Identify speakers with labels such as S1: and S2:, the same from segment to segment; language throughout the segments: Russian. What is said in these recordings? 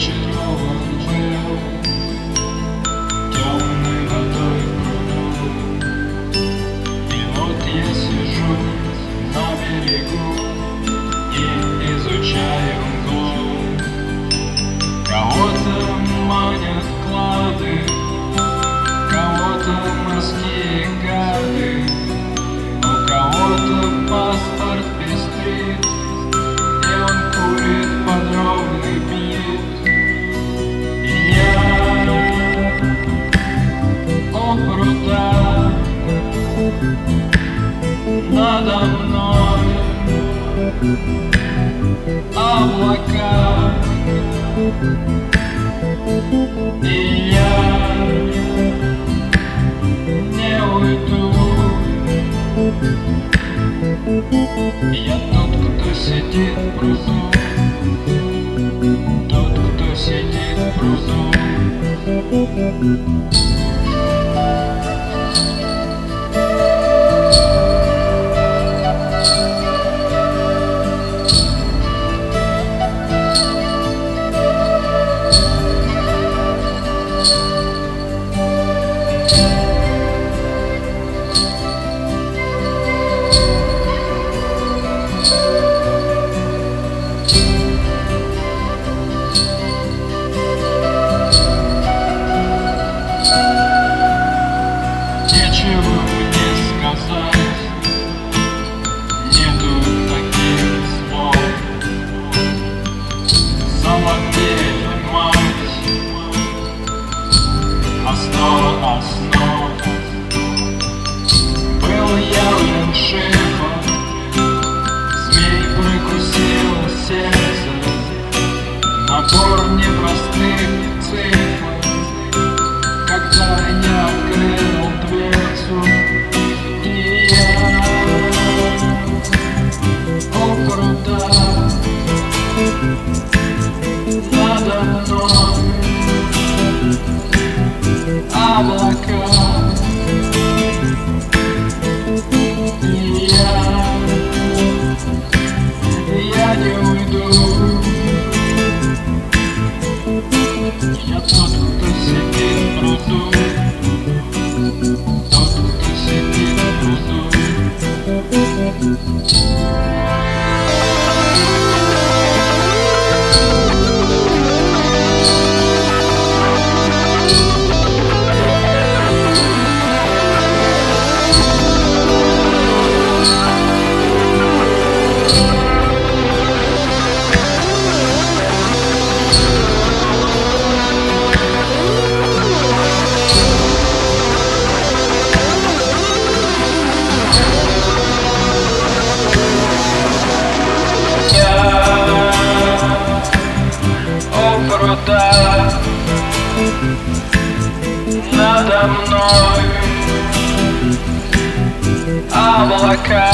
S1: вечером был облака. И я не уйду. Я тот, кто сидит в пруду Тот, кто сидит в пруду Основ Был явлен шефом Змей прокусил сердце. Набор непростых цифр Пруда Надо мной облака.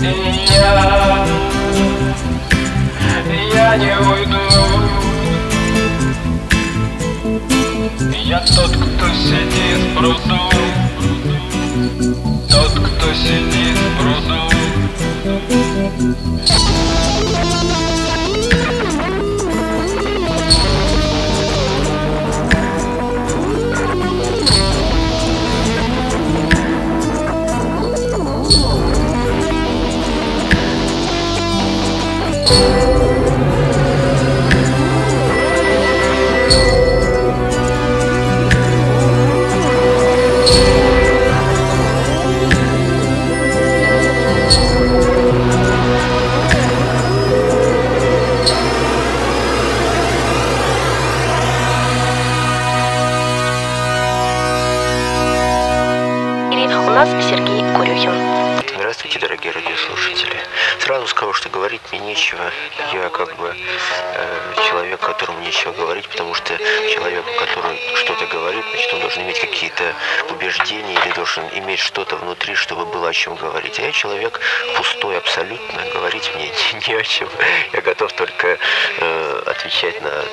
S1: И я, я не уйду. Я тот, кто сидит в пруду. Тот, кто сидит в пруду.
S2: И у нас Сергей Курюхин.
S3: Здравствуйте, дорогие радиослушатели. Сразу скажу, что говорить мне нечего. Я как бы э, человек, которому нечего говорить, потому что человеку, который что-то говорит, значит, он должен иметь какие-то убеждения или должен иметь что-то внутри, чтобы было о чем говорить. А я человек пустой абсолютно, говорить мне не о чем. Я готов только э, отвечать на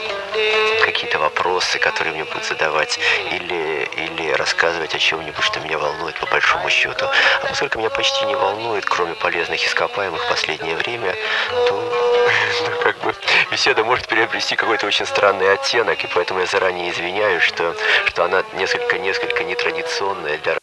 S3: какие-то вопросы, которые мне будут задавать, или, или рассказывать о чем-нибудь, что меня волнует по большому счету. А поскольку меня почти не волнует, кроме полезных ископаемых, последних последнее время, то ну, как бы беседа может приобрести какой-то очень странный оттенок, и поэтому я заранее извиняюсь, что, что она несколько, несколько нетрадиционная для